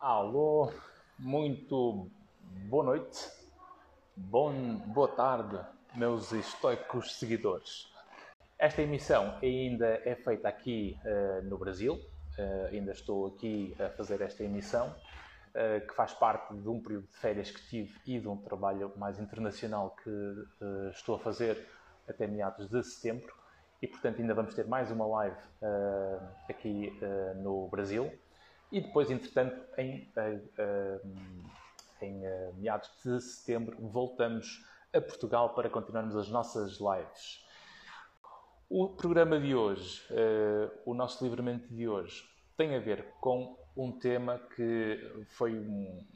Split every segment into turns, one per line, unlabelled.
Alô, muito boa noite, bom, boa tarde, meus estoicos seguidores. Esta emissão ainda é feita aqui uh, no Brasil, uh, ainda estou aqui a fazer esta emissão, uh, que faz parte de um período de férias que tive e de um trabalho mais internacional que estou a fazer até meados de setembro. E, portanto, ainda vamos ter mais uma live aqui no Brasil. E depois, entretanto, em, em meados de setembro, voltamos a Portugal para continuarmos as nossas lives. O programa de hoje, o nosso livramento de hoje, tem a ver com um tema que foi, um,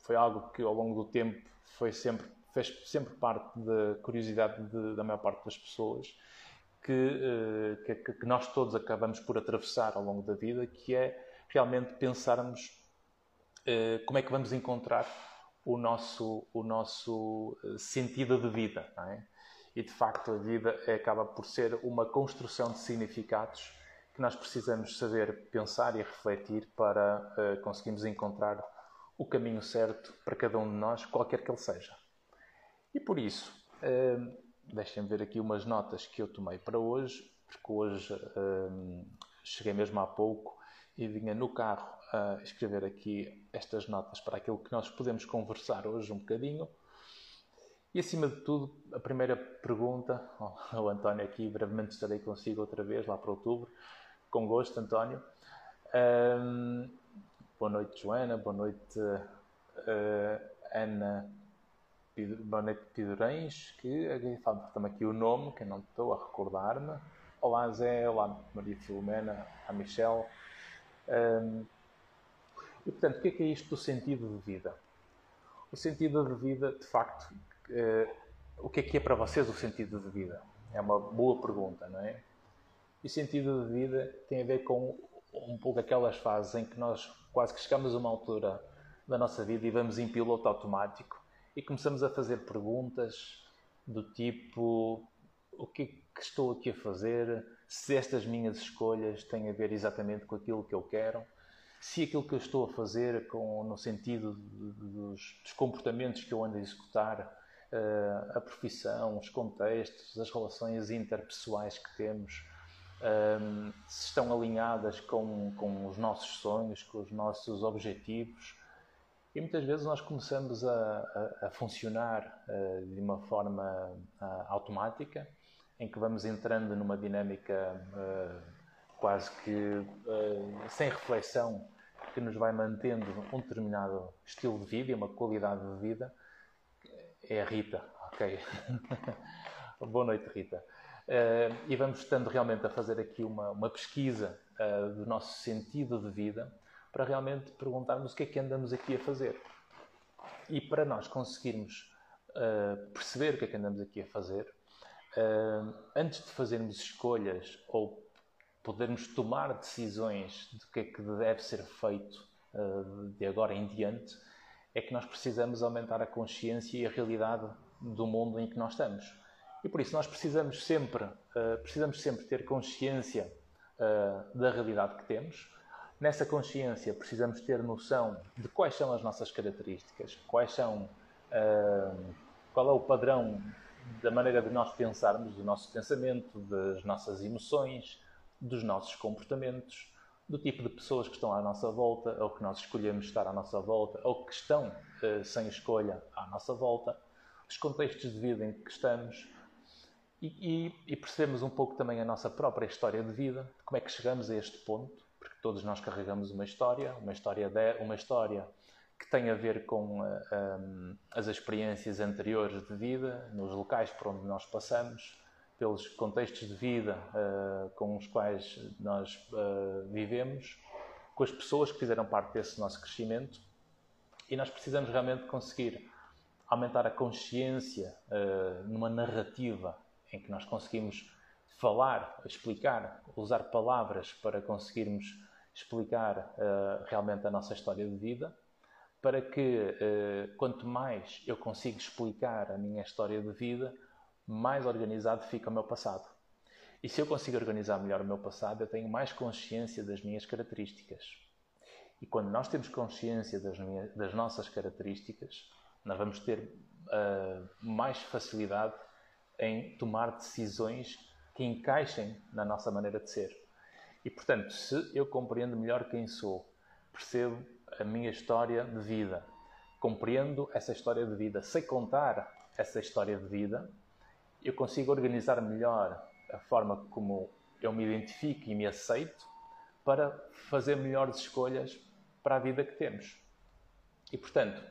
foi algo que ao longo do tempo foi sempre, fez sempre parte da curiosidade de, da maior parte das pessoas, que, que, que nós todos acabamos por atravessar ao longo da vida, que é realmente pensarmos uh, como é que vamos encontrar o nosso, o nosso eh, sentido de vida. É? E de facto a vida acaba por ser uma construção de significados que nós precisamos saber pensar e refletir para uh, conseguirmos encontrar o caminho certo para cada um de nós, qualquer que ele seja. E por isso, uh, deixem-me ver aqui umas notas que eu tomei para hoje, porque hoje cheguei mesmo há pouco e vinha no carro a escrever aqui estas notas para aquilo que nós podemos conversar hoje um bocadinho. E acima de tudo, a primeira pergunta, o António aqui, brevemente estarei consigo outra vez, lá para outubro, com gosto, António. Um, boa noite, Joana, boa noite, uh, Ana, boa noite, Pidorães, que falta-me aqui o nome, que não estou a recordar-me. Olá, Zé, olá, Maria Filomena, a Michelle. E, portanto, o que é, que é isto do sentido de vida? O sentido de vida, de facto, uh, o que é que é para vocês o sentido de vida? É uma boa pergunta, não é? E o sentido de vida tem a ver com um pouco aquelas fases em que nós quase que chegamos a uma altura da nossa vida e vamos em piloto automático e começamos a fazer perguntas do tipo: o que é que estou aqui a fazer? Se estas minhas escolhas têm a ver exatamente com aquilo que eu quero, se aquilo que eu estou a fazer com, no sentido dos, dos comportamentos que eu ando a executar, uh, a profissão, os contextos, as relações interpessoais que temos, um, eh, se estão alinhadas com, com os nossos sonhos, com os nossos objetivos. E muitas vezes nós começamos a, a, a funcionar uh, de uma forma uh, automática em que vamos entrando numa dinâmica uh, quase que uh, sem reflexão, que nos vai mantendo um determinado estilo de vida e uma qualidade de vida, é a Rita, ok? Boa noite, Rita. Uh, e vamos estando realmente a fazer aqui uma, uma pesquisa do nosso sentido de vida para realmente perguntarmos o que é que andamos aqui a fazer. E para nós conseguirmos perceber o que é que andamos aqui a fazer, uh, antes de fazermos escolhas ou podermos tomar decisões de que é que deve ser feito uh, de agora em diante, é que nós precisamos aumentar a consciência e a realidade do mundo em que nós estamos. E por isso nós precisamos sempre, uh, precisamos sempre ter consciência da realidade que temos. Nessa consciência precisamos ter noção de quais são as nossas características, quais são, qual é o padrão da maneira de nós pensarmos, do nosso pensamento, das nossas emoções, dos nossos comportamentos, do tipo de pessoas que estão à nossa volta, ou que nós escolhemos estar à nossa volta, ou que estão uh, sem escolha à nossa volta, os contextos de vida em que estamos, e, e, e, percebemos um pouco também a nossa própria história de vida, como é que chegamos a este ponto, porque todos nós carregamos uma história, uma história, de, uma história que tem a ver com uh, eh, um, as experiências anteriores de vida, nos locais por onde nós passamos, pelos contextos de vida uh, com os quais nós uh, vivemos, com as pessoas que fizeram parte desse nosso crescimento. E nós precisamos realmente conseguir aumentar a consciência numa narrativa em que nós conseguimos falar, explicar, usar palavras para conseguirmos explicar realmente a nossa história de vida para que uh, quanto mais eu consigo explicar a minha história de vida, mais organizado fica o meu passado. E se eu consigo organizar melhor o meu passado, eu tenho mais consciência das minhas características. E quando nós temos consciência das, minhas, das nossas características, nós vamos ter uh, mais facilidade em tomar decisões que encaixem na nossa maneira de ser. E portanto, se eu compreendo melhor quem sou, percebo a minha história de vida, compreendo essa história de vida, sei contar essa história de vida, eu consigo organizar melhor a forma como eu me identifico e me aceito para fazer melhores escolhas para a vida que temos. E, portanto,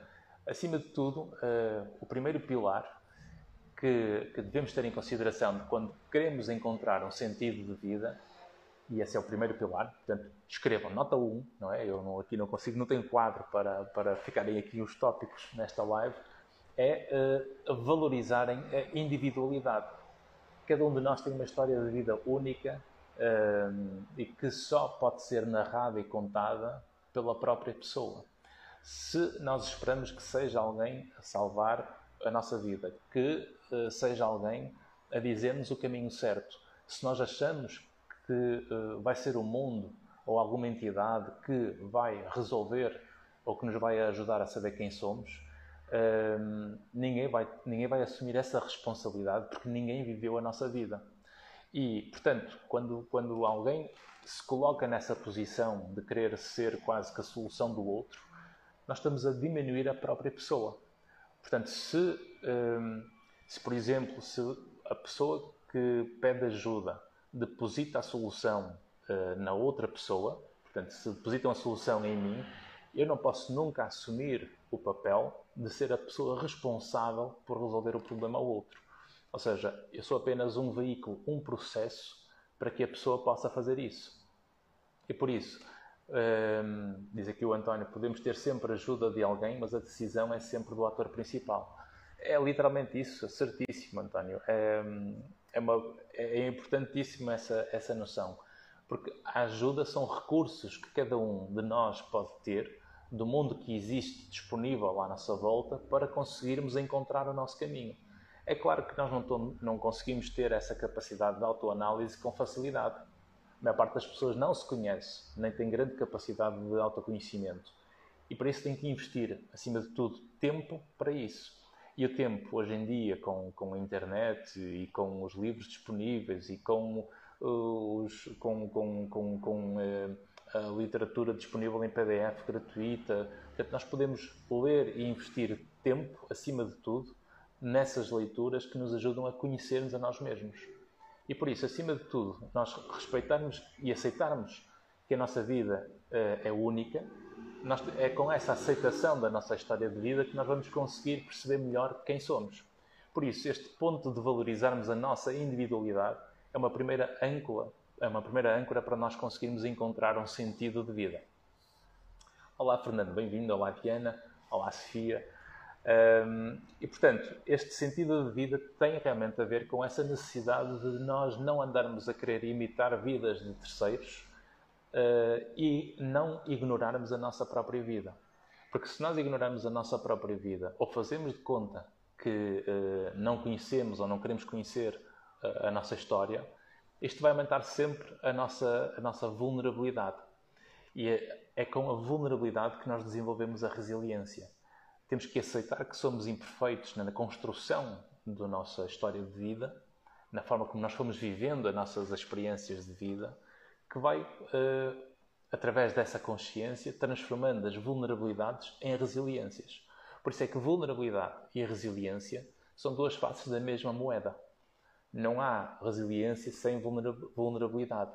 acima de tudo, uh, o primeiro pilar que, que, devemos ter em consideração de quando queremos encontrar um sentido de vida, e esse é o primeiro pilar, portanto, escrevam nota 1, não é? Eu não, aqui não consigo, não tenho quadro para, para ficarem aqui os tópicos nesta live, é uh, valorizarem a individualidade. Cada um de nós tem uma história de vida única uh, e que só pode ser narrada e contada pela própria pessoa. Se nós esperamos que seja alguém a salvar a nossa vida, que uh, seja alguém a dizer-nos o caminho certo, se nós achamos que uh, vai ser o mundo ou alguma entidade que vai resolver ou que nos vai ajudar a saber quem somos, uh, ninguém, vai, ninguém vai assumir essa responsabilidade porque ninguém viveu a nossa vida. E, portanto, quando, quando alguém se coloca nessa posição de querer ser quase que a solução do outro, nós estamos a diminuir a própria pessoa. Portanto, se, hum, se por exemplo, se a pessoa que pede ajuda deposita a solução uh, na outra pessoa, portanto, se depositam a solução em mim, eu não posso nunca assumir o papel de ser a pessoa responsável por resolver o problema ao outro. Ou seja, eu sou apenas um veículo, um processo para que a pessoa possa fazer isso. E por isso, um, diz aqui o António, podemos ter sempre ajuda de alguém, mas a decisão é sempre do ator principal. É literalmente isso, certíssimo, António. É, é, uma, é importantíssima essa, essa noção, porque a ajuda são recursos que cada um de nós pode ter do mundo que existe disponível à nossa volta para conseguirmos encontrar o nosso caminho. É claro que nós não, não conseguimos ter essa capacidade de autoanálise com facilidade a maior parte das pessoas não se conhece, nem tem grande capacidade de autoconhecimento. E para isso tem que investir, acima de tudo, tempo para isso. E o tempo, hoje em dia, com, com a internet e com os livros disponíveis e com, uh, os, com, com, com, com uh, a literatura disponível em PDF gratuita, portanto, nós podemos ler e investir tempo, acima de tudo, nessas leituras que nos ajudam a conhecermos a nós mesmos. E por isso, acima de tudo, nós respeitarmos e aceitarmos que a nossa vida uh, é única, nós, é com essa aceitação da nossa história de vida que nós vamos conseguir perceber melhor quem somos. Por isso, este ponto de valorizarmos a nossa individualidade é uma primeira âncora, é uma primeira âncora para nós conseguirmos encontrar um sentido de vida. Olá, Fernando, bem-vindo. Olá, Diana. Olá, Sofia. Um, e, portanto, este sentido de vida tem realmente a ver com essa necessidade de nós não andarmos a querer imitar vidas de terceiros uh, e não ignorarmos a nossa própria vida. Porque se nós ignorarmos a nossa própria vida ou fazemos de conta que uh, não conhecemos ou não queremos conhecer uh, a nossa história, isto vai aumentar sempre a nossa, a nossa vulnerabilidade. E é, é com a vulnerabilidade que nós desenvolvemos a resiliência temos que aceitar que somos imperfeitos na construção da nossa história de vida, na forma como nós fomos vivendo as nossas experiências de vida, que vai, uh, através dessa consciência, transformando as vulnerabilidades em resiliências. Por isso é que vulnerabilidade e resiliência são duas faces da mesma moeda. Não há resiliência sem vulnerabilidade.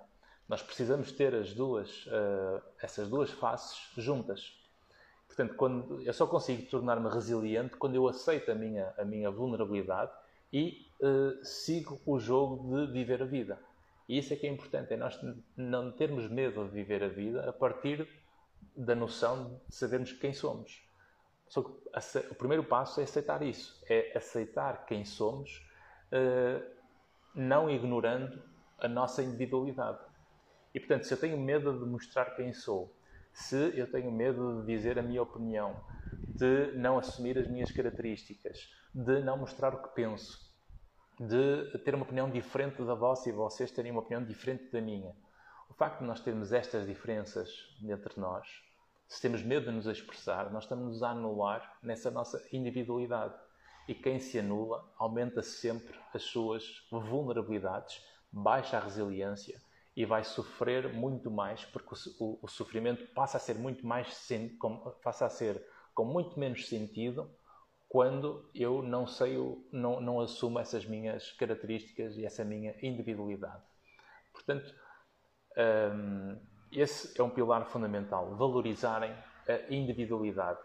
Nós precisamos ter as duas, uh, essas duas faces juntas. Portanto, quando, eu só consigo tornar-me resiliente quando eu aceito a minha, a minha vulnerabilidade e uh, sigo o jogo de viver a vida. E isso é que é importante, é nós não termos medo de viver a vida a partir da noção de sabermos quem somos. Só que o primeiro passo é aceitar isso, é aceitar quem somos, uh, não ignorando a nossa individualidade. E portanto, se eu tenho medo de mostrar quem sou, se eu tenho medo de dizer a minha opinião, de não assumir as minhas características, de não mostrar o que penso, de ter uma opinião diferente da vossa e vocês terem uma opinião diferente da minha. O facto de nós termos estas diferenças entre nós se temos medo de nos expressar, nós estamos a anular nessa nossa individualidade. E quem se anula aumenta sempre as suas vulnerabilidades, baixa a resiliência e vai sofrer muito mais, porque o, o, sofrimento passa a ser muito mais passa a ser com muito menos sentido quando eu não sei, não, não assumo essas minhas características e essa minha individualidade. Portanto, um, esse é um pilar fundamental. Valorizarem a individualidade.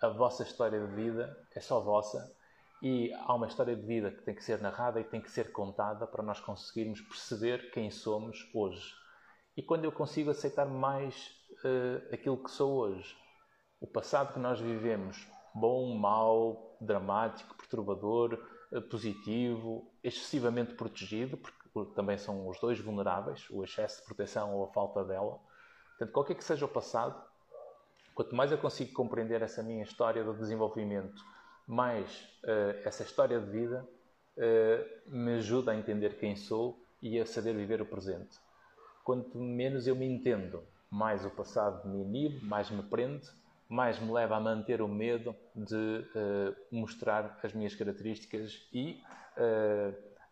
A vossa história de vida é só vossa e há uma história de vida que tem que ser narrada e tem que ser contada para nós conseguirmos perceber quem somos hoje. E quando eu consigo aceitar mais uh, aquilo que sou hoje, o passado que nós vivemos, bom, mau, dramático, perturbador, uh, positivo, excessivamente protegido, porque também são os dois vulneráveis, o excesso de proteção ou a falta dela. Portanto, qualquer que seja o passado, quanto mais eu consigo compreender essa minha história do desenvolvimento mais uh, essa história de vida uh, me ajuda a entender quem sou e a saber viver o presente. Quanto menos eu me entendo, mais o passado me inibe, mais me prende, mais me leva a manter o medo de uh, mostrar as minhas características e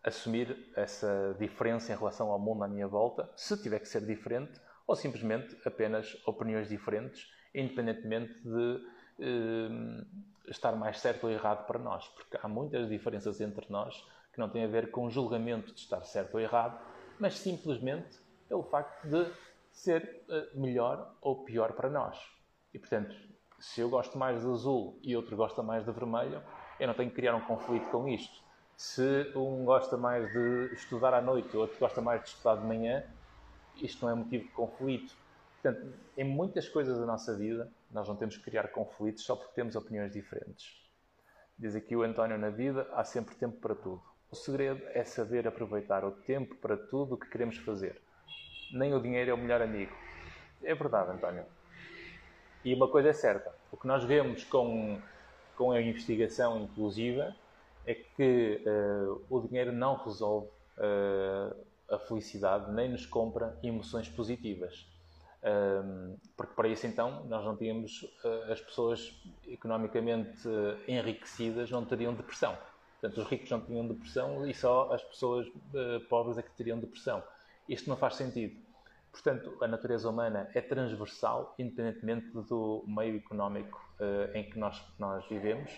assumir essa diferença em relação ao mundo à minha volta, se tiver que ser diferente, ou simplesmente apenas opiniões diferentes, independentemente de estar mais certo ou errado para nós, porque há muitas diferenças entre nós que não têm a ver com julgamento de estar certo ou errado, mas simplesmente pelo facto de ser uh, melhor ou pior para nós. E portanto, se eu gosto mais de azul e outro gosta mais de vermelho, eu não tenho que criar um conflito com isto. Se um gosta mais de estudar à noite e outro gosta mais de estudar de manhã, isto não é motivo de conflito. Portanto, em muitas coisas da nossa vida, nós não temos que criar conflitos só porque temos opiniões diferentes. Diz aqui o António na vida, há sempre tempo para tudo. O segredo é saber aproveitar o tempo para tudo o que queremos fazer. Nem o dinheiro é o melhor amigo. É verdade, António. E uma coisa é certa: o que nós vemos com, com a investigação inclusiva é que uh, o dinheiro não resolve uh, a felicidade nem nos compra emoções positivas porque para isso então nós não tínhamos uh, as pessoas economicamente enriquecidas não teriam depressão. Portanto, os ricos não tinham depressão e só as pessoas pobres é que teriam depressão. Isto não faz sentido. Portanto, a natureza humana é transversal, independentemente do meio económico em que nós, nós vivemos.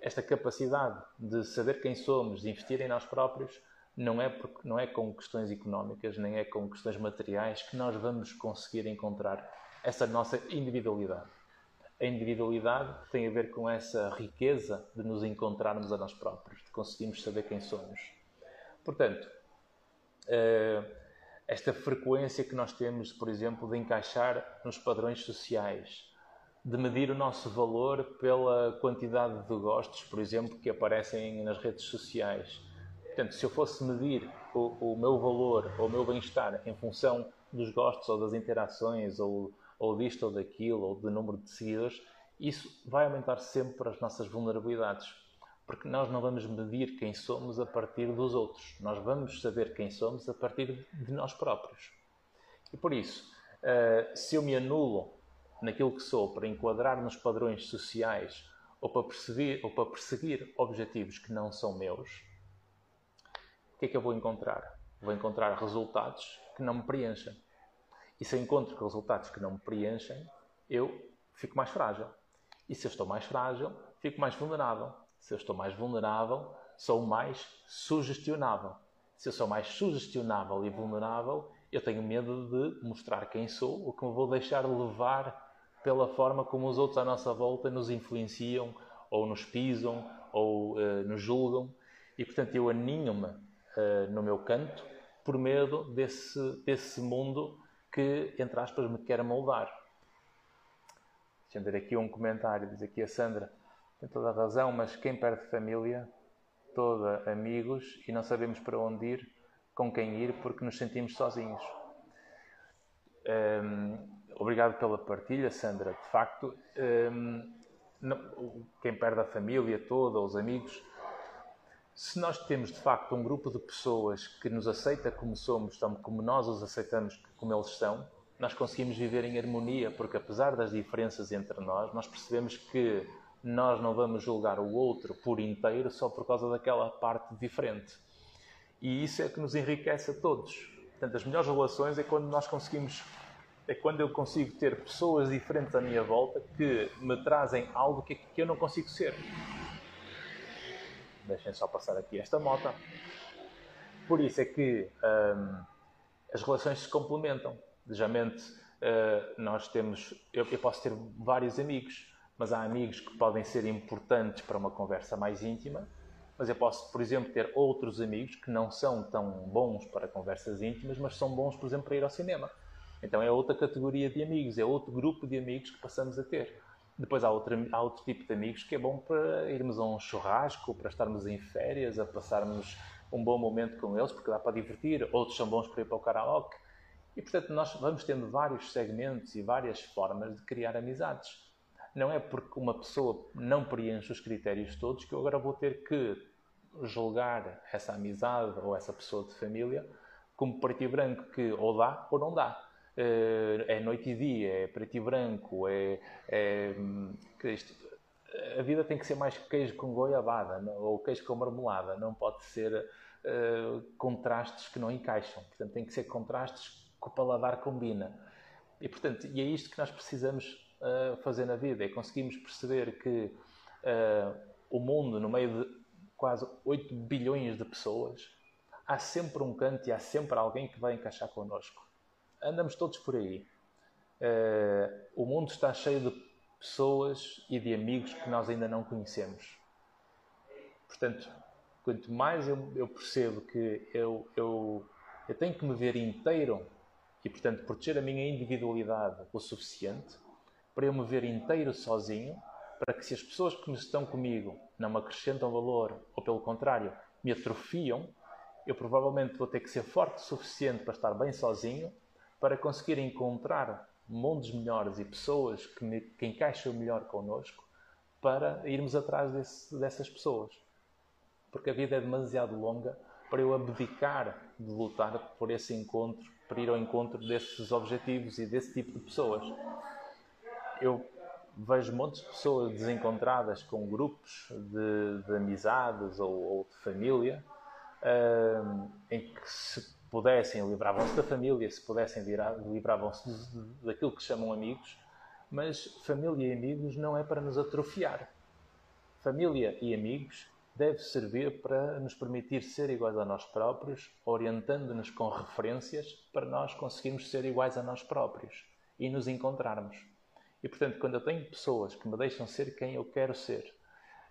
Esta capacidade de saber quem somos, de investir em nós próprios, não é, porque, não é com questões económicas, nem é com questões materiais que nós vamos conseguir encontrar essa nossa individualidade. A individualidade tem a ver com essa riqueza de nos encontrarmos a nós próprios, de conseguirmos saber quem somos. Portanto, eh, esta frequência que nós temos, por exemplo, de encaixar nos padrões sociais, de medir o nosso valor pela quantidade de gostos, por exemplo, que aparecem nas redes sociais Portanto, se eu fosse medir o, o meu valor ou o meu bem-estar em função dos gostos ou das interações ou, ou disto ou daquilo ou do número de seguidores, isso vai aumentar sempre as nossas vulnerabilidades. Porque nós não vamos medir quem somos a partir dos outros. Nós vamos saber quem somos a partir de nós próprios. E por isso, uh, se eu me anulo naquilo que sou para enquadrar nos padrões sociais ou para, perceber, ou para perseguir objetivos que não são meus, o que é que eu vou encontrar? Vou encontrar resultados que não me preenchem. E se eu encontro resultados que não me preenchem, eu fico mais frágil. E se eu estou mais frágil, fico mais vulnerável. Se eu estou mais vulnerável, sou mais sugestionável. Se eu sou mais sugestionável e vulnerável, eu tenho medo de mostrar quem sou, o que me vou deixar levar pela forma como os outros à nossa volta nos influenciam, ou nos pisam, ou uh, nos julgam. E portanto eu aninho-me uh, no meu canto por medo desse, desse mundo que, entre aspas, me quer moldar. Deixa-me ver aqui um comentário, diz aqui a Sandra, tem toda a razão, mas quem perde família, toda amigos e não sabemos para onde ir, com quem ir, porque nos sentimos sozinhos. Um, obrigado pela partilha, Sandra. De facto, um, não, quem perde a família toda, os amigos, se nós temos de facto um grupo de pessoas que nos aceita como somos, como nós os aceitamos como eles são, nós conseguimos viver em harmonia, porque apesar das diferenças entre nós, nós percebemos que nós não vamos julgar o outro por inteiro só por causa daquela parte diferente. E isso é que nos enriquece a todos. Portanto, as melhores relações é quando nós conseguimos, é quando eu consigo ter pessoas diferentes à minha volta que me trazem algo que, que eu não consigo ser. Deixem só passar aqui esta moto. Por isso é que hum, as relações se complementam. Geralmente, uh, nós temos. Eu, eu posso ter vários amigos, mas há amigos que podem ser importantes para uma conversa mais íntima. Mas eu posso, por exemplo, ter outros amigos que não são tão bons para conversas íntimas, mas são bons, por exemplo, para ir ao cinema. Então é outra categoria de amigos, é outro grupo de amigos que passamos a ter. Depois há outro, há outro tipo de amigos que é bom para irmos a um churrasco, para estarmos em férias, a passarmos um bom momento com eles, porque dá para divertir. Outros são bons para ir para o karaoke. E, portanto, nós vamos tendo vários segmentos e várias formas de criar amizades. Não é porque uma pessoa não preenche os critérios todos que eu agora vou ter que julgar essa amizade ou essa pessoa de família como preto e branco, que ou dá ou não dá. Eh, é noite e dia, é preto e branco, é, é a vida tem que ser mais queijo com goiabada ou queijo com marmelada, não pode ser uh, contrastes que não encaixam. Portanto, tem que ser contrastes que o paladar combina. E, portanto, e é isto que nós precisamos uh, fazer na vida, é conseguirmos perceber que uh, o mundo, no meio de quase 8 bilhões de pessoas, há sempre um canto e há sempre alguém que vai encaixar connosco. Andamos todos por aí. Uh, o mundo está cheio de pessoas e de amigos que nós ainda não conhecemos. Portanto, quanto mais eu, eu percebo que eu, eu, eu tenho que me ver inteiro e, portanto, proteger a minha individualidade o suficiente para eu me ver inteiro sozinho, para que se as pessoas que estão comigo não me acrescentam valor ou, pelo contrário, me atrofiam, eu provavelmente vou ter que ser forte o suficiente para estar bem sozinho, para conseguir encontrar mundos melhores e pessoas que, me, que encaixam melhor connosco, para irmos atrás desse, dessas pessoas. Porque a vida é demasiado longa para eu abdicar de lutar por esse encontro para ir ao encontro desses objetivos e desse tipo de pessoas. Eu vejo montes de pessoas desencontradas com grupos de, de amizades ou, ou, de família uh, em que se pudessem livravam-se da família, se pudessem livravam-se daquilo que chamam amigos, mas família e amigos não é para nos atrofiar. Família e amigos deve servir para nos permitir ser iguais a nós próprios, orientando-nos com referências para nós conseguirmos ser iguais a nós próprios e nos encontrarmos. E portanto, quando eu tenho pessoas que me deixam ser quem eu quero ser,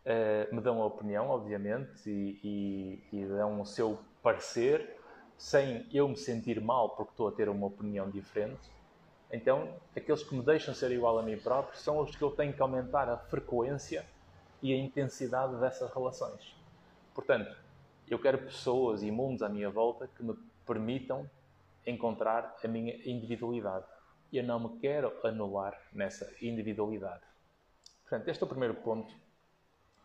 uh, me dão a opinião, obviamente, e, e, e dão o seu parecer, sem eu me sentir mal porque estou a ter uma opinião diferente, então aqueles que me deixam ser igual a mim próprio são os que eu tenho que aumentar a frequência e a intensidade dessas relações. Portanto, eu quero pessoas e mundos à minha volta que me permitam encontrar a minha individualidade. Eu não me quero anular nessa individualidade. Portanto, este é o primeiro ponto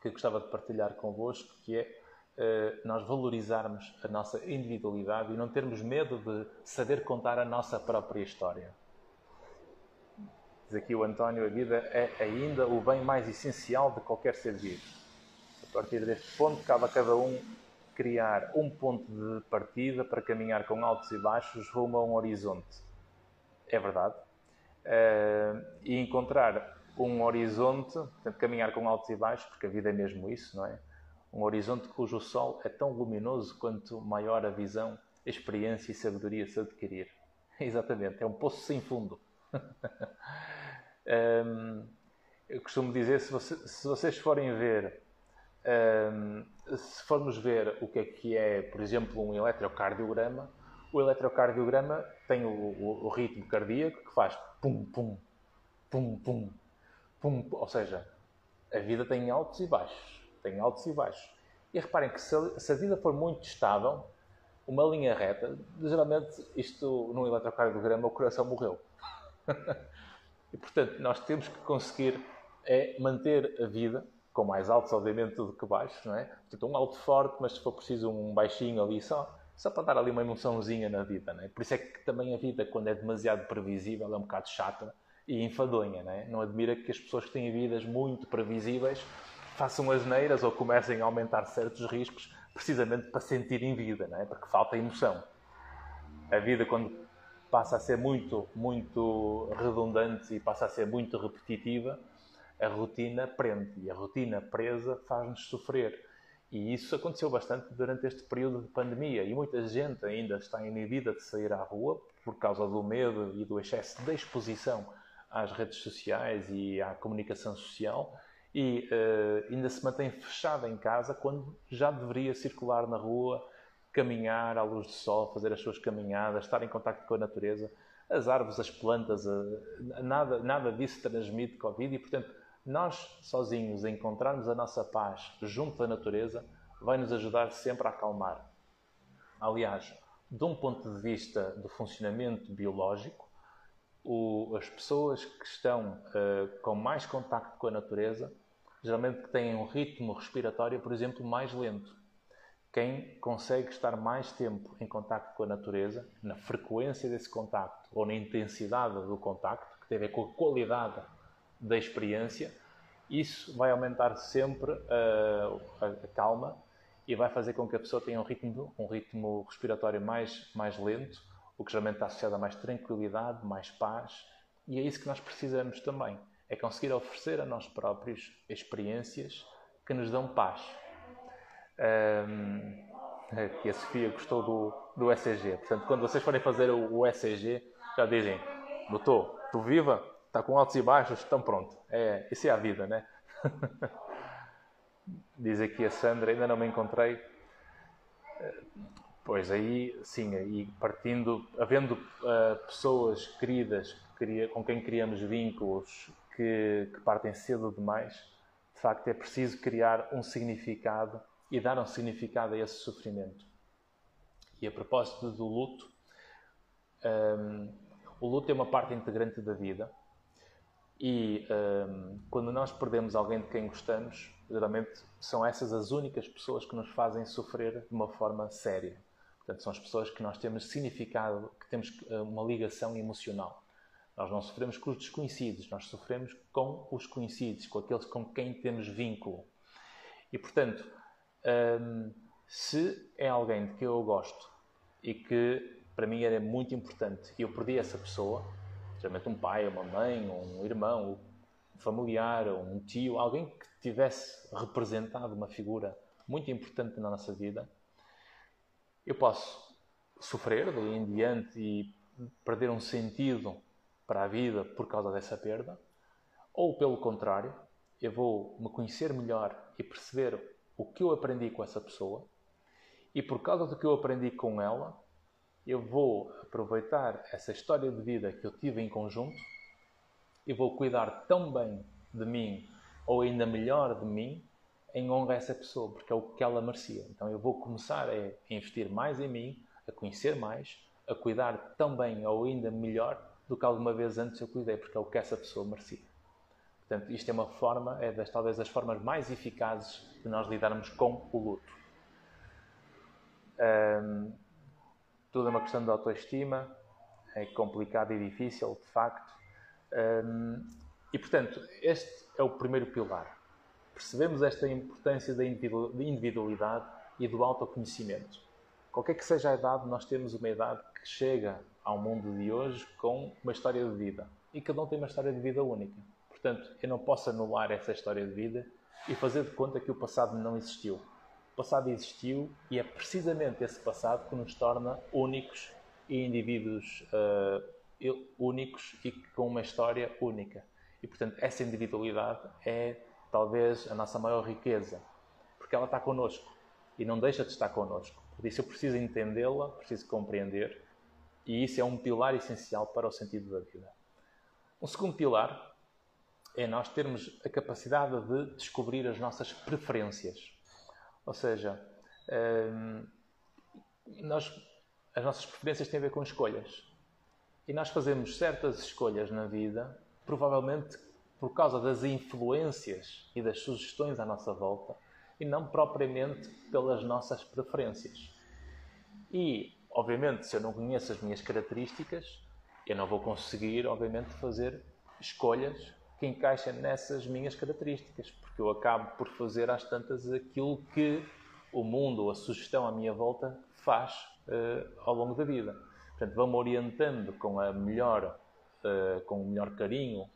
que eu gostava de partilhar convosco, que é uh, nós valorizarmos a nossa individualidade e não termos medo de saber contar a nossa própria história. Diz aqui o António: a vida é ainda o bem mais essencial de qualquer ser vivo. A partir deste ponto, cabe a cada um criar um ponto de partida para caminhar com altos e baixos rumo a um horizonte. É verdade. Uh, e encontrar um horizonte, portanto, caminhar com altos e baixos, porque a vida é mesmo isso, não é? Um horizonte cujo sol é tão luminoso quanto maior a visão, experiência e sabedoria se adquirir. Exatamente, é um poço sem fundo. Um, eu costumo dizer, se, você, se, vocês forem ver, um, se formos ver o que é que é, por exemplo, um eletrocardiograma, o eletrocardiograma tem o, o, o ritmo cardíaco que faz pum, pum, pum, pum, pum, ou seja, a vida tem altos e baixos, tem altos e baixos. E reparem que se a, se a vida for muito estável, uma linha reta, geralmente isto num eletrocardiograma o coração morreu. E, portanto, nós temos que conseguir é manter a vida, com mais altos, obviamente, do que baixos, não é? Portanto, um alto forte, mas se for preciso um baixinho ali só, só para dar ali uma emoçãozinha na vida. Né? Por isso é que também a vida, quando é demasiado previsível, é um bocado chata e enfadonha. Né? Não admira que as pessoas que têm vidas muito previsíveis façam as neiras ou comecem a aumentar certos riscos precisamente para sentirem vida, né? porque falta emoção. A vida, quando passa a ser muito, muito redundante e passa a ser muito repetitiva, a rotina prende. E a rotina presa faz-nos sofrer. E isso aconteceu bastante durante este período de pandemia. E muita gente ainda está inibida de sair à rua por causa do medo e do excesso de exposição às redes sociais e à comunicação social e uh, ainda se mantém fechada em casa quando já deveria circular na rua, caminhar à luz do sol, fazer as suas caminhadas, estar em contato com a natureza. As árvores, as plantas, uh, nada, nada disso transmite Covid e, portanto, nós sozinhos encontrarmos a nossa paz junto da natureza vai nos ajudar sempre a acalmar. Aliás, de um ponto de vista do funcionamento biológico, o, as pessoas que estão uh, com mais contacto com a natureza, geralmente têm um ritmo respiratório, por exemplo, mais lento. Quem consegue estar mais tempo em contacto com a natureza, na frequência desse contacto ou na intensidade do contacto, que tem a ver com a qualidade da experiência, isso vai aumentar sempre uh, a, a, calma e vai fazer com que a pessoa tenha um ritmo, um ritmo respiratório mais, mais lento o que geralmente está associado a mais tranquilidade, mais paz, e é isso que nós precisamos também. É conseguir oferecer a nós próprios experiências que nos dão paz. Um, que a Sofia gostou do, do ECG. Portanto, quando vocês forem fazer o, o ECG, já dizem, doutor, tu viva, está com altos e baixos, então pronto. É, isso é a vida, né? Diz aqui a Sandra, ainda não me encontrei. Pois aí, sim, aí partindo, havendo uh, pessoas queridas que com quem criamos vínculos que, que, partem cedo demais, de facto é preciso criar um significado e dar um significado a esse sofrimento. E a propósito do luto, um, o luto é uma parte integrante da vida e um, quando nós perdemos alguém de quem gostamos, geralmente são essas as únicas pessoas que nos fazem sofrer de uma forma séria. Portanto, são as pessoas que nós temos significado, que temos eh, uma ligação emocional. Nós não sofremos com os desconhecidos, nós sofremos com os conhecidos, com aqueles com quem temos vínculo. E, portanto, hum, se é alguém de que eu gosto e que para mim era muito importante e eu perdi essa pessoa, geralmente um pai, uma mãe, um irmão, um familiar, um tio, alguém que tivesse representado uma figura muito importante na nossa vida, eu posso sofrer daí em diante e perder um sentido para a vida por causa dessa perda, ou pelo contrário, eu vou me conhecer melhor e perceber o que eu aprendi com essa pessoa, e por causa do que eu aprendi com ela, eu vou aproveitar essa história de vida que eu tive em conjunto e vou cuidar tão bem de mim, ou ainda melhor de mim, em honra a essa pessoa, porque é o que ela merecia. Então eu vou começar a investir mais em mim, a conhecer mais, a cuidar tão bem ou ainda melhor do que alguma vez antes eu cuidei, porque é o que essa pessoa merecia. Portanto, isto é uma forma, é das, talvez das formas mais eficazes de nós lidarmos com o luto. Um, tudo é uma questão de autoestima, é complicado e difícil, de facto. Um, e, portanto, este é o primeiro pilar percebemos esta importância da individualidade e do autoconhecimento. Qualquer que seja a idade, nós temos uma idade que chega ao mundo de hoje com uma história de vida. E cada um tem uma história de vida única. Portanto, eu não posso anular essa história de vida e fazer de conta que o passado não existiu. Passado existiu e é precisamente esse passado que nos torna únicos e indivíduos uh, únicos e com uma história única. E, portanto, essa individualidade é talvez a nossa maior riqueza, porque ela está connosco e não deixa de estar connosco. Por isso eu preciso entendê-la, preciso compreender, e isso é um pilar essencial para o sentido da vida. Um segundo pilar é nós termos a capacidade de descobrir as nossas preferências. Ou seja, hum, nós, as nossas preferências têm a ver com escolhas. E nós fazemos certas escolhas na vida, provavelmente por causa das influências e das sugestões à nossa volta e não propriamente pelas nossas preferências. E, obviamente, se eu não conheço as minhas características, eu não vou conseguir, obviamente, fazer escolhas que encaixem nessas minhas características, porque eu acabo por fazer às tantas aquilo que o mundo ou a sugestão à minha volta faz uh, ao longo da vida. Portanto, vão-me orientando com a melhor, uh, com o melhor carinho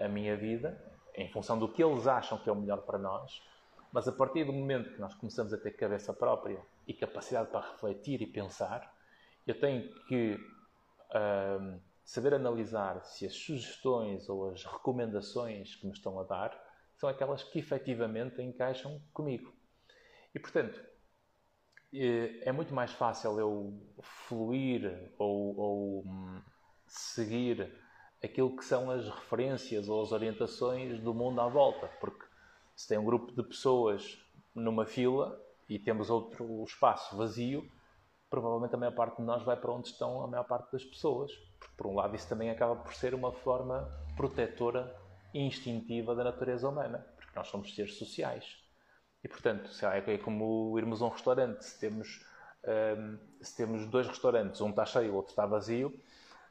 a minha vida, em função do que eles acham que é o melhor para nós, mas a partir do momento que nós começamos a ter cabeça própria e capacidade para refletir e pensar, eu tenho que uh, saber analisar se as sugestões ou as recomendações que me estão a dar são aquelas que efetivamente encaixam comigo. E portanto, eh, é muito mais fácil eu fluir ou, ou hum, seguir aquilo que são as referências ou as orientações do mundo à volta, porque se tem um grupo de pessoas numa fila e temos outro espaço vazio, provavelmente a maior parte de nós vai para onde estão a maior parte das pessoas. Por um lado, isso também acaba por ser uma forma protetora e instintiva da natureza humana, porque nós somos seres sociais. E, portanto, é como irmos a um restaurante. Se temos, um, se temos dois restaurantes, um está cheio, o outro está vazio,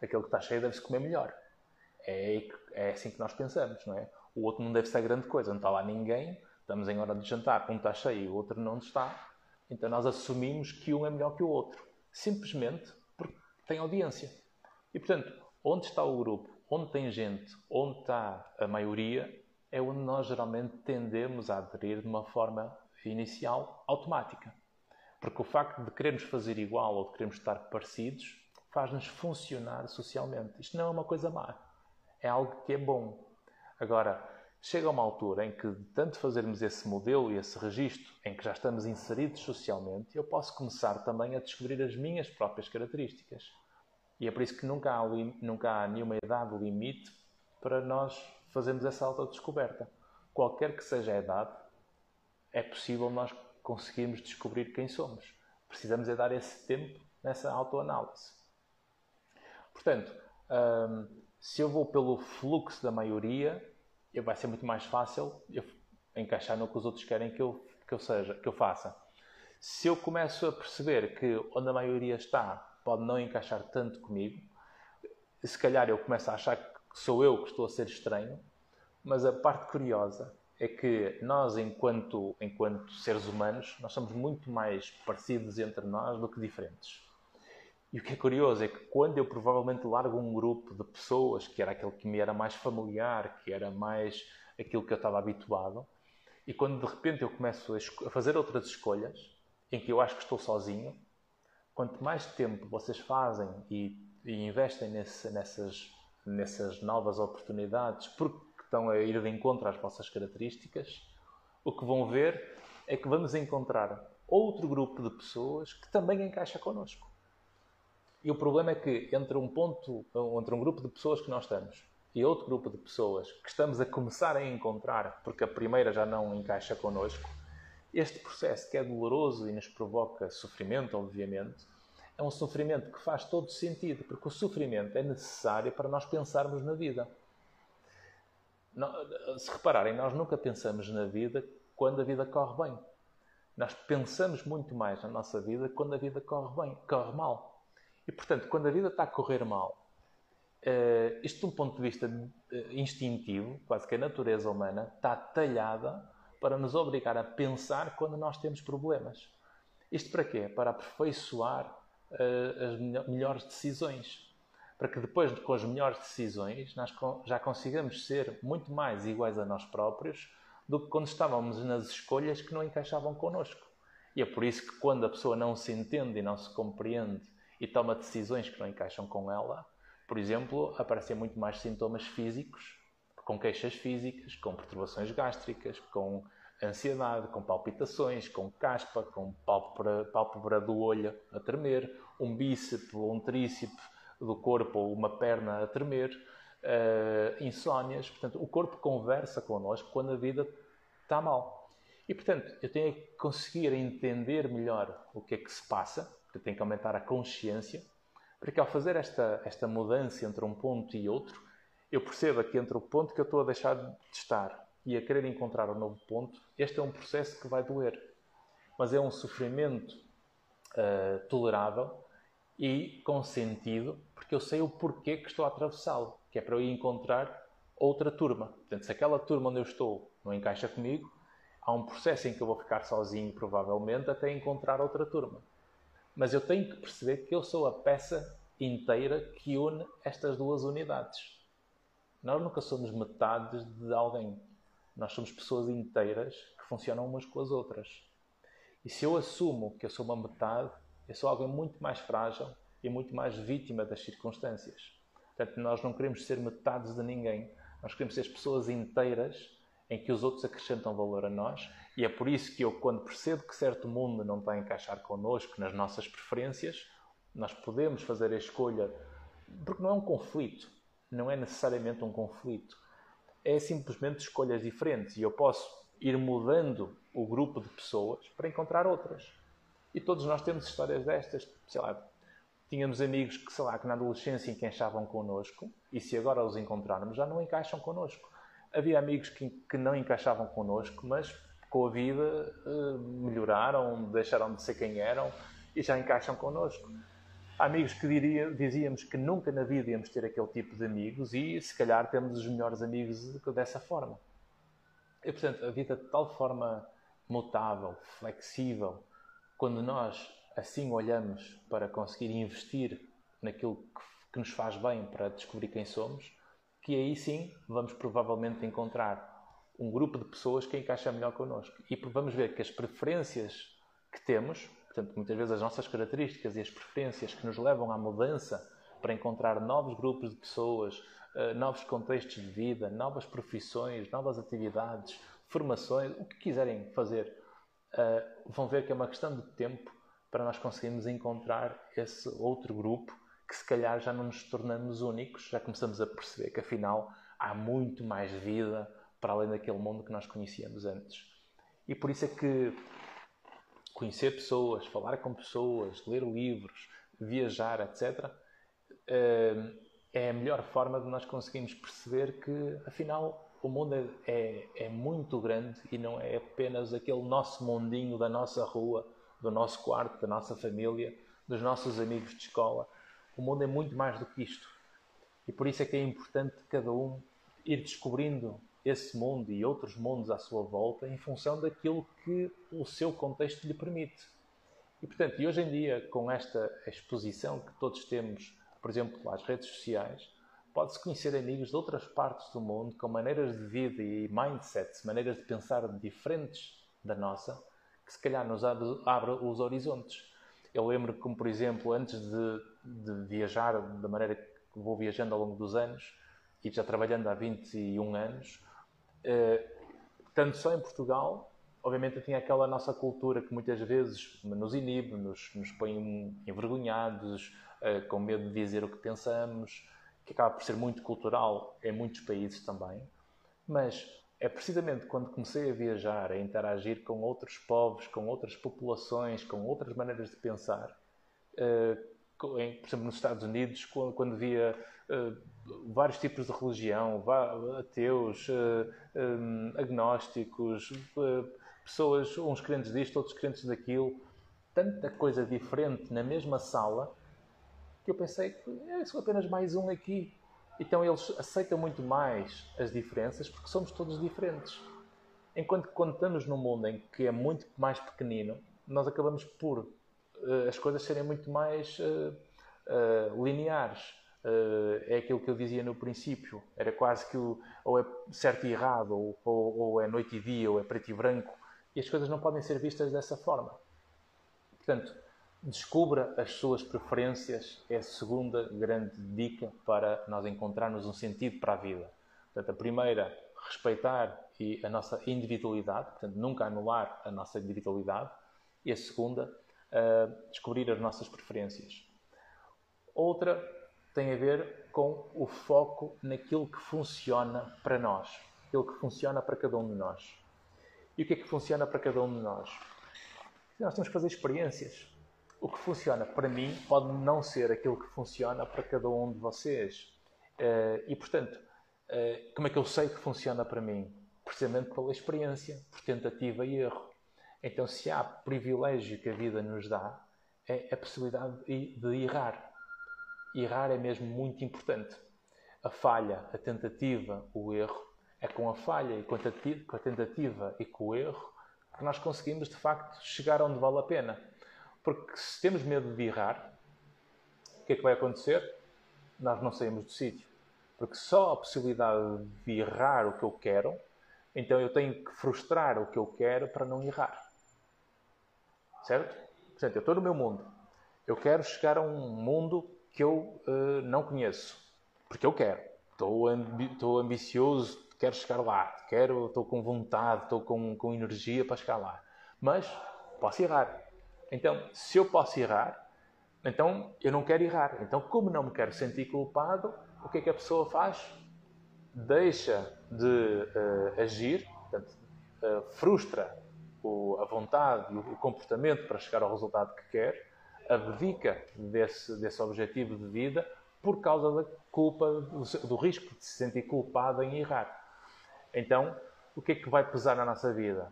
aquele que está cheio deve-se comer melhor. É, é assim que nós pensamos, não é? o outro não deve ser grande coisa, não está lá ninguém, estamos em hora de jantar, um está cheio e o outro não está, então nós assumimos que um é melhor que o outro, simplesmente porque tem audiência. E portanto, onde está o grupo, onde tem gente, onde está a maioria, é onde nós geralmente tendemos a aderir de uma forma inicial automática. Porque o facto de querermos fazer igual ou de querermos estar parecidos faz-nos funcionar socialmente. Isto não é uma coisa má. É algo que é bom. Agora, chega uma altura em que, de tanto fazermos esse modelo e esse registro, em que já estamos inseridos socialmente, eu posso começar também a descobrir as minhas próprias características. E é por isso que nunca há, nunca há nenhuma idade limite para nós fazermos essa autodescoberta. Qualquer que seja a idade, é possível nós conseguirmos descobrir quem somos. Precisamos é dar esse tempo nessa autoanálise. Portanto, hum, se eu vou pelo fluxo da maioria, vai ser muito mais fácil eu encaixar no que os outros querem que eu, que eu seja, que eu faça. Se eu começo a perceber que onde a maioria está pode não encaixar tanto comigo, se calhar eu começo a achar que sou eu que estou a ser estranho, mas a parte curiosa é que nós, enquanto, enquanto seres humanos, nós somos muito mais parecidos entre nós do que diferentes. E o que é curioso é que quando eu provavelmente largo um grupo de pessoas, que era aquele que me era mais familiar, que era mais aquilo que eu estava habituado, e quando de repente eu começo a fazer outras escolhas, em que eu acho que estou sozinho, quanto mais tempo vocês fazem e, e investem nesse, nessas, nessas novas oportunidades, porque estão a ir de encontro às vossas características, o que vão ver é que vamos encontrar outro grupo de pessoas que também encaixa connosco. E o problema é que entre um ponto, entre um grupo de pessoas que nós estamos e outro grupo de pessoas que estamos a começar a encontrar, porque a primeira já não encaixa connosco, este processo que é doloroso e nos provoca sofrimento, obviamente, é um sofrimento que faz todo sentido, porque o sofrimento é necessário para nós pensarmos na vida. Se repararem, nós nunca pensamos na vida quando a vida corre bem. Nós pensamos muito mais na nossa vida quando a vida corre bem, corre mal. E, portanto, quando a vida está a correr mal, uh, isto de um ponto de vista uh, instintivo, quase que a natureza humana, está talhada para nos obrigar a pensar quando nós temos problemas. Isto para quê? Para aperfeiçoar uh, as melhores decisões. Para que depois, com as melhores decisões, nós já consigamos ser muito mais iguais a nós próprios do que quando estávamos nas escolhas que não encaixavam connosco. E é por isso que quando a pessoa não se entende e não se compreende e toma decisões que não encaixam com ela, por exemplo, aparecem muito mais sintomas físicos, com queixas físicas, com perturbações gástricas, com ansiedade, com palpitações, com caspa, com pálpebra, pálpebra do olho a tremer, um bíceps ou um tríceps do corpo ou uma perna a tremer, uh, insónias. Portanto, o corpo conversa connosco quando a vida está mal. E, portanto, eu tenho que conseguir entender melhor o que é que se passa que tem que aumentar a consciência, para que ao fazer esta, esta mudança entre um ponto e outro, eu perceba que entre o ponto que eu estou a deixar de estar e a querer encontrar um novo ponto, este é um processo que vai doer. Mas é um sofrimento uh, tolerável e com sentido, porque eu sei o porquê que estou a atravessá-lo, que é para eu ir encontrar outra turma. Portanto, se aquela turma onde eu estou não encaixa comigo, há um processo em que eu vou ficar sozinho, provavelmente, até encontrar outra turma. Mas eu tenho que perceber que eu sou a peça inteira que une estas duas unidades. Nós nunca somos metades de alguém. Nós somos pessoas inteiras que funcionam umas com as outras. E se eu assumo que eu sou uma metade, eu sou alguém muito mais frágil e muito mais vítima das circunstâncias. Portanto, nós não queremos ser metades de ninguém. Nós queremos ser pessoas inteiras em que os outros acrescentam valor a nós. E é por isso que eu, quando percebo que certo mundo não está a encaixar connosco nas nossas preferências, nós podemos fazer a escolha, porque não é um conflito, não é necessariamente um conflito, é simplesmente escolhas diferentes e eu posso ir mudando o grupo de pessoas para encontrar outras. E todos nós temos histórias destas, sei lá, tínhamos amigos que, sei lá, que na adolescência encaixavam connosco e se agora os encontrarmos já não encaixam connosco. Havia amigos que, que não encaixavam connosco, mas com a vida eh, melhoraram, deixaram de ser quem eram e já encaixam connosco. Amigos que diria, dizíamos que nunca na vida íamos ter aquele tipo de amigos e se calhar temos os melhores amigos dessa forma. E portanto, a vida de tal forma mutável, flexível, quando nós assim olhamos para conseguir investir naquilo que, que nos faz bem para descobrir quem somos, que aí sim vamos provavelmente encontrar um grupo de pessoas que encaixa melhor connosco. E vamos ver que as preferências que temos Portanto, muitas vezes as nossas características e as preferências que nos levam à mudança para encontrar novos grupos de pessoas, eh, novos contextos de vida, novas profissões, novas atividades, formações, o que quiserem fazer, eh, vão ver que é uma questão de tempo para nós conseguirmos encontrar esse outro grupo que se calhar já não nos tornamos únicos, já começamos a perceber que afinal há muito mais vida para além daquele mundo que nós conhecíamos antes. E por isso é que conhecer pessoas, falar com pessoas, ler livros, viajar, etc., eh, é a melhor forma de nós conseguirmos perceber que, afinal, o mundo é, é, é, muito grande e não é apenas aquele nosso mundinho da nossa rua, do nosso quarto, da nossa família, dos nossos amigos de escola. O mundo é muito mais do que isto. E por isso é que é importante cada um ir descobrindo esse mundo e outros mundos à sua volta em função daquilo que o seu contexto lhe permite. E, portanto, e hoje em dia, com esta exposição que todos temos, por exemplo, às redes sociais, pode-se conhecer amigos de outras partes do mundo com maneiras de vida e mindsets, maneiras de pensar diferentes da nossa, que se calhar nos abre, os horizontes. Eu lembro como, por exemplo, antes de, de viajar da maneira que vou viajando ao longo dos anos, e já trabalhando há 21 anos, tanto só em Portugal, obviamente tinha aquela nossa cultura que muitas vezes nos inibe, nos, nos põe envergonhados, uh, com medo de dizer o que pensamos, que acaba por ser muito cultural em muitos países também. Mas é precisamente quando comecei a viajar, a interagir com outros povos, com outras populações, com outras maneiras de pensar, em, por exemplo, nos Estados Unidos, quando, via vários tipos de religião, ateus, uh, um, agnósticos, uh, pessoas, uns crentes disto, outros crentes daquilo, tanta coisa diferente na mesma sala que eu pensei que é, sou apenas mais um aqui. Então eles aceitam muito mais as diferenças porque somos todos diferentes. Enquanto que quando estamos num mundo em que é muito mais pequenino, nós acabamos por uh, as coisas serem muito mais uh, uh, lineares. Uh, é aquilo que eu dizia no princípio. Era quase que o, ou é certo e errado, ou, ou, ou, é noite e dia, ou é preto e branco. E as coisas não podem ser vistas dessa forma. Portanto, descubra as suas preferências. É a segunda grande dica para nós encontrarmos um sentido para a vida. Portanto, a primeira, respeitar e a nossa individualidade. Portanto, nunca anular a nossa individualidade. E a segunda, uh, descobrir as nossas preferências. Outra tem a ver com o foco naquilo que funciona para nós, aquilo que funciona para cada um de nós. E o que é que funciona para cada um de nós? Nós temos que fazer experiências. O que funciona para mim pode não ser aquilo que funciona para cada um de vocês. Eh, e, portanto, eh, como é que eu sei que funciona para mim? Precisamente pela experiência, por tentativa e erro. Então, se há privilégio que a vida nos dá, é a possibilidade de errar. Errar é mesmo muito importante. A falha, a tentativa, o erro, é com a falha e com a tentativa e com o erro que nós conseguimos, de facto, chegar onde vale a pena. Porque se temos medo de errar, o que é que vai acontecer? Nós não saímos do sítio. Porque só a possibilidade de errar o que eu quero, então eu tenho que frustrar o que eu quero para não errar. Certo? Portanto, eu estou no meu mundo. Eu quero chegar a um mundo que eu uh, não conheço. Porque eu quero. Estou, ambi ambicioso, quero chegar lá. Quero, estou com vontade, estou com, com energia para chegar lá. Mas posso errar. Então, se eu posso errar, então eu não quero errar. Então, como não me quero sentir culpado, o que é que a pessoa faz? Deixa de uh, agir, portanto, uh, frustra o, a vontade e o comportamento para chegar ao resultado que quer, abdica desse, desse objetivo de vida por causa da culpa, do, do risco de se sentir culpado em errar. Então, o que é que vai pesar na nossa vida?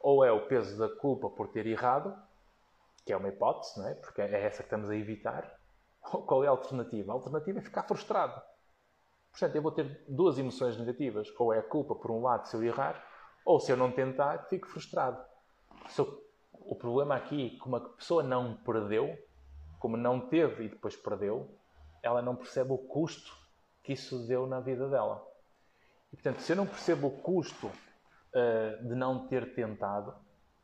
Ou é o peso da culpa por ter errado, que é uma hipótese, não é? Porque é essa que estamos a evitar. Ou qual é a alternativa? A alternativa é ficar frustrado. Portanto, eu vou ter duas emoções negativas. Ou é a culpa, por um lado, se eu errar, ou se eu não tentar, fico frustrado. Eu, o problema aqui, como a pessoa não perdeu, como não teve e depois perdeu, ela não percebe o custo que isso deu na vida dela. E, portanto, se eu não percebo o custo uh, de não ter tentado,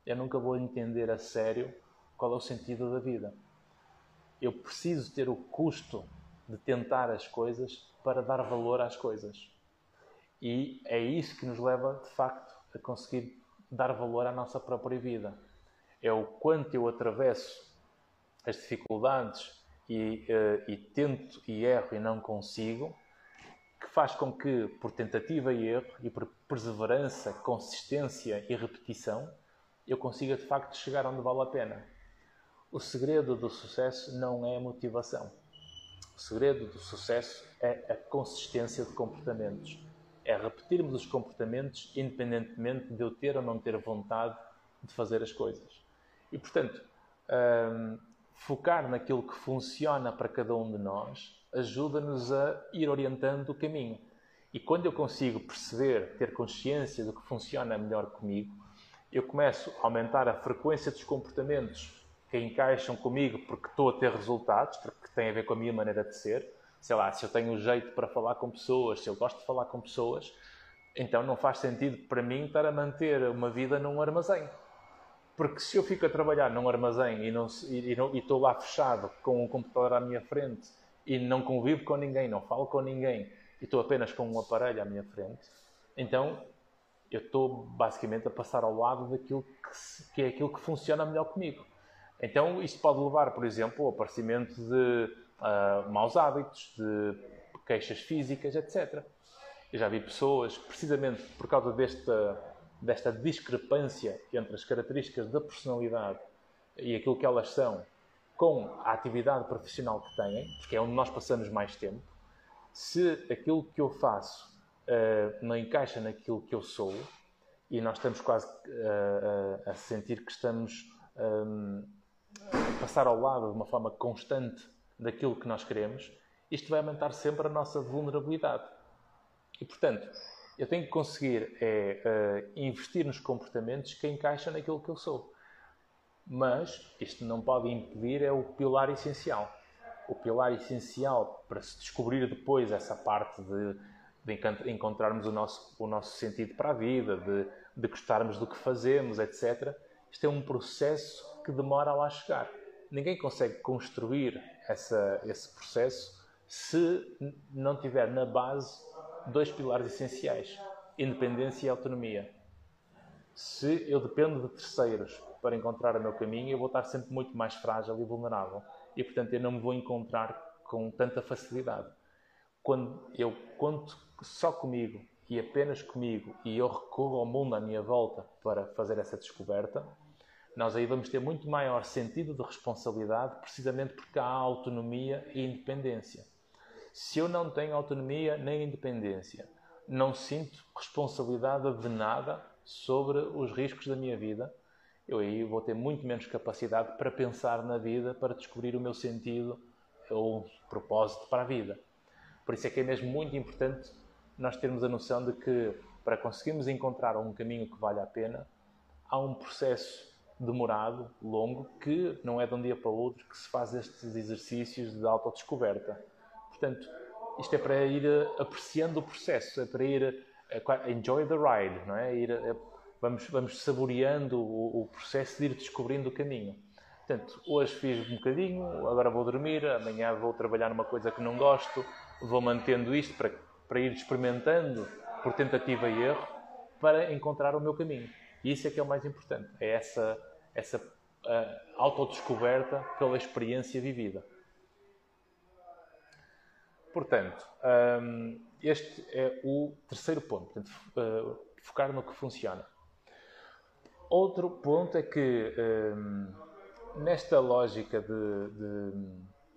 eu nunca vou entender a sério qual é o sentido da vida. Eu preciso ter o custo de tentar as coisas para dar valor às coisas. E é isso que nos leva, de facto, a conseguir dar valor à nossa própria vida. É o quanto eu atravesso as dificuldades e, uh, e tento e erro e não consigo, que faz com que, por tentativa e erro e por perseverança, consistência e repetição, eu consiga de facto chegar onde vale a pena. O segredo do sucesso não é a motivação. O segredo do sucesso é a consistência de comportamentos é repetirmos os comportamentos independentemente de eu ter ou não ter vontade de fazer as coisas. E, portanto, um, focar naquilo que funciona para cada um de nós ajuda-nos a ir orientando o caminho. E quando eu consigo perceber, ter consciência do que funciona melhor comigo, eu começo a aumentar a frequência dos comportamentos que encaixam comigo porque estou a ter resultados, porque têm a ver com a minha maneira de ser, sei lá, se eu tenho jeito para falar com pessoas, se eu gosto de falar com pessoas, então não faz sentido para mim estar a manter uma vida num armazém. Porque se eu fico a trabalhar num armazém e, não, e, estou lá fechado com um computador à minha frente e não convivo com ninguém, não falo com ninguém e estou apenas com um aparelho à minha frente, então eu estou basicamente a passar ao lado daquilo que, que é aquilo que funciona melhor comigo. Então isto pode levar, por exemplo, ao aparecimento de uh, maus hábitos, de queixas físicas, etc. Eu já vi pessoas, precisamente por causa desta, desta discrepância entre as características da personalidade e aquilo que elas são com a atividade profissional que têm, porque é onde nós passamos mais tempo, se aquilo que eu faço uh, não encaixa naquilo que eu sou, e nós estamos quase uh, a sentir que estamos um, a passar ao lado de uma forma constante daquilo que nós queremos, isto vai aumentar sempre a nossa vulnerabilidade. E, portanto, eu tenho que conseguir é, uh, investir nos comportamentos que encaixam naquilo que eu sou. Mas isto não pode impedir, é o pilar essencial. O pilar essencial para se descobrir depois essa parte de, de encontrarmos o nosso, o nosso sentido para a vida, de, de gostarmos do que fazemos, etc. Isto é um processo que demora a lá chegar. Ninguém consegue construir essa, esse processo se não tiver na base dois pilares essenciais: independência e autonomia. Se eu dependo de terceiros para encontrar o meu caminho, eu vou estar sempre muito mais frágil e vulnerável. E, portanto, eu não me vou encontrar com tanta facilidade. Quando eu conto só comigo e apenas comigo e eu recorro ao mundo à minha volta para fazer essa descoberta, nós aí vamos ter muito maior sentido de responsabilidade, precisamente porque há autonomia e independência. Se eu não tenho autonomia nem independência, não sinto responsabilidade de nada sobre os riscos da minha vida, eu aí vou ter muito menos capacidade para pensar na vida, para descobrir o meu sentido ou propósito para a vida. Por isso é que é mesmo muito importante nós termos a noção de que para conseguirmos encontrar um caminho que vale a pena, há um processo demorado, longo, que não é de um dia para o outro que se faz estes exercícios de autodescoberta. Portanto, isto é para ir apreciando o processo, é para ir eh, enjoy the ride, não é? Ir, eh, vamos, vamos saboreando o, o, processo de ir descobrindo o caminho. Portanto, hoje fiz um bocadinho, agora vou dormir, amanhã vou trabalhar numa coisa que não gosto, vou mantendo isto para, para ir experimentando por tentativa e erro para encontrar o meu caminho. E isso é que é o mais importante, é essa, essa uh, autodescoberta pela experiência vivida. Portanto, um, este é o terceiro ponto, portanto, uh, focar no que funciona. Outro ponto é que, um, nesta lógica de, de,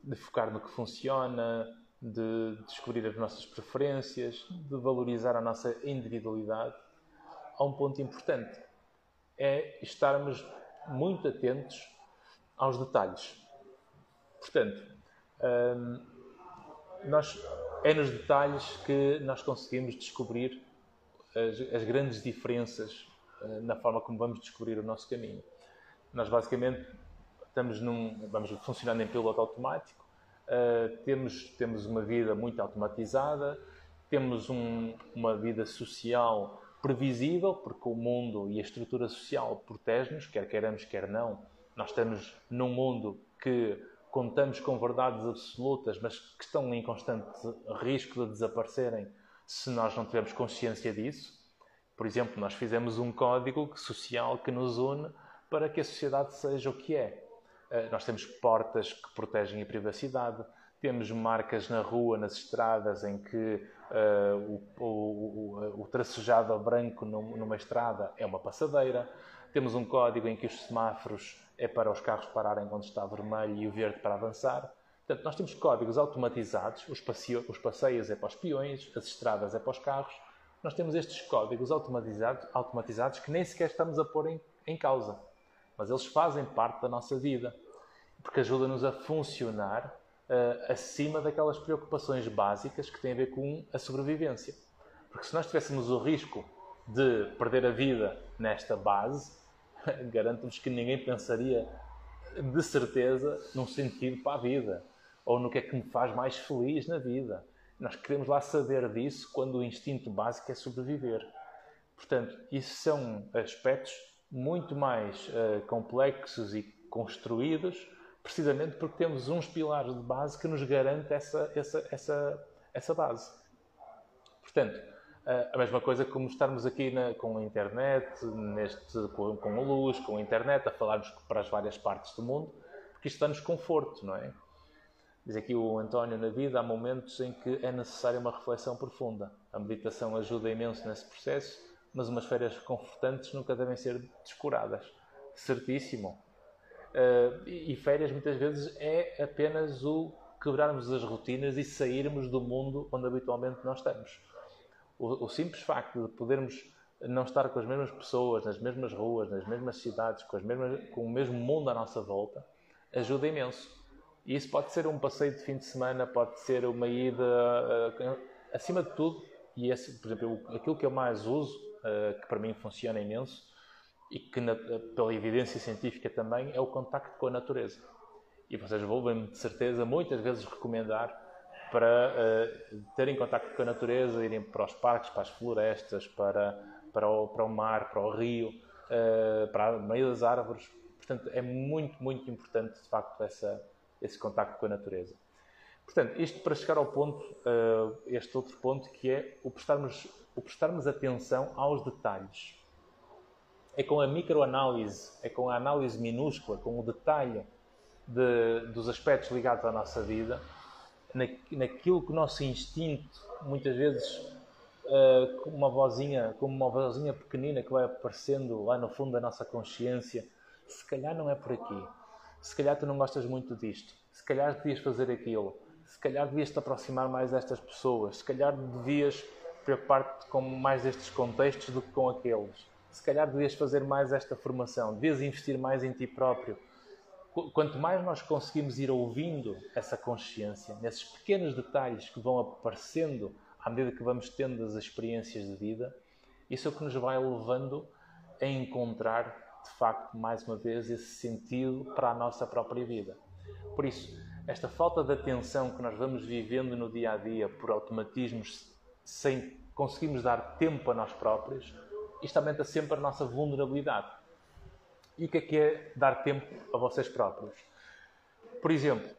de focar no que funciona, de descobrir as nossas preferências, de valorizar a nossa individualidade, há um ponto importante. É estarmos muito atentos aos detalhes. Portanto, hum, nós, é nos detalhes que nós conseguimos descobrir as, as grandes diferenças uh, na forma como vamos descobrir o nosso caminho. Nós, basicamente, estamos num, vamos funcionando em piloto automático, Uh, temos, temos uma vida muito automatizada, temos um, uma vida social previsível, porque o mundo e a estrutura social protege-nos, quer queiramos, quer não. Nós estamos num mundo que contamos com verdades absolutas, mas que estão em constante risco de desaparecerem se nós não tivermos consciência disso. Por exemplo, nós fizemos um código social que nos une para que a sociedade seja o que é. Eh, nós temos portas que protegem a privacidade, temos marcas na rua, nas estradas, em que uh, o, o, o, tracejado a branco numa estrada é uma passadeira. Temos um código em que os semáforos é para os carros pararem quando está vermelho e o verde para avançar. Portanto, nós temos códigos automatizados, os, passeio, os passeios é para os peões, as estradas é para os carros. Nós temos estes códigos automatizados, automatizados que nem sequer estamos a pôr em, em causa, mas eles fazem parte da nossa vida porque ajuda-nos a funcionar uh, acima daquelas preocupações básicas que têm a ver com a sobrevivência. Porque se nós tivéssemos o risco de perder a vida nesta base, garanto-vos que ninguém pensaria de certeza num sentido para a vida ou no que é que me faz mais feliz na vida. Nós queremos lá saber disso quando o instinto básico é sobreviver. Portanto, isso são aspectos muito mais uh, complexos e construídos precisamente porque temos uns pilares de base que nos garantem essa, essa, essa, essa base. Portanto, a mesma coisa como estarmos aqui na, com a internet, neste, com, com a luz, com a internet, a falarmos para as várias partes do mundo, porque isto dá-nos conforto, não é? Diz aqui o António, na vida há momentos em que é necessária uma reflexão profunda. A meditação ajuda imenso nesse processo, mas umas férias confortantes nunca devem ser descuradas. Certíssimo. Uh, e férias muitas vezes é apenas o quebrarmos as rotinas e sairmos do mundo onde habitualmente nós estamos. O, o, simples facto de podermos não estar com as mesmas pessoas, nas mesmas ruas, nas mesmas cidades, com, as mesmas, com o mesmo mundo à nossa volta, ajuda imenso. E isso pode ser um passeio de fim de semana, pode ser uma ida, uh, acima de tudo, e esse, por exemplo, aquilo que eu mais uso, uh, que para mim funciona imenso, e que, na, pela evidência científica também, é o contacto com a natureza. E vocês vão de certeza muitas vezes recomendar para uh, terem contacto com a natureza, irem para os parques, para as florestas, para, para, o, para o mar, para o rio, uh, para o meio das árvores. Portanto, é muito, muito importante, de facto, essa, esse contacto com a natureza. Portanto, isto para chegar ao ponto, uh, este outro ponto, que é o prestarmos, o prestarmos atenção aos detalhes é com a microanálise, é com a análise minúscula, com o detalhe de, dos aspectos ligados à nossa vida, na, naquilo que o nosso instinto, muitas vezes, uh, uma vozinha, como uma vozinha pequenina que vai aparecendo lá no fundo da nossa consciência, se calhar não é por aqui, se calhar tu não gostas muito disto, se calhar devias fazer aquilo, se calhar devias te aproximar mais destas pessoas, se calhar devias preocupar-te com mais destes contextos do que com aqueles. Se calhar devias fazer mais esta formação, devias investir mais em ti próprio. Quanto mais nós conseguimos ir ouvindo essa consciência, nesses pequenos detalhes que vão aparecendo à medida que vamos tendo as experiências de vida, isso é o que nos vai levando a encontrar, de facto, mais uma vez, esse sentido para a nossa própria vida. Por isso, esta falta de atenção que nós vamos vivendo no dia a dia por automatismos sem conseguirmos dar tempo a nós próprios, isto aumenta sempre a nossa vulnerabilidade. E o que é que é dar tempo a vocês próprios? Por exemplo,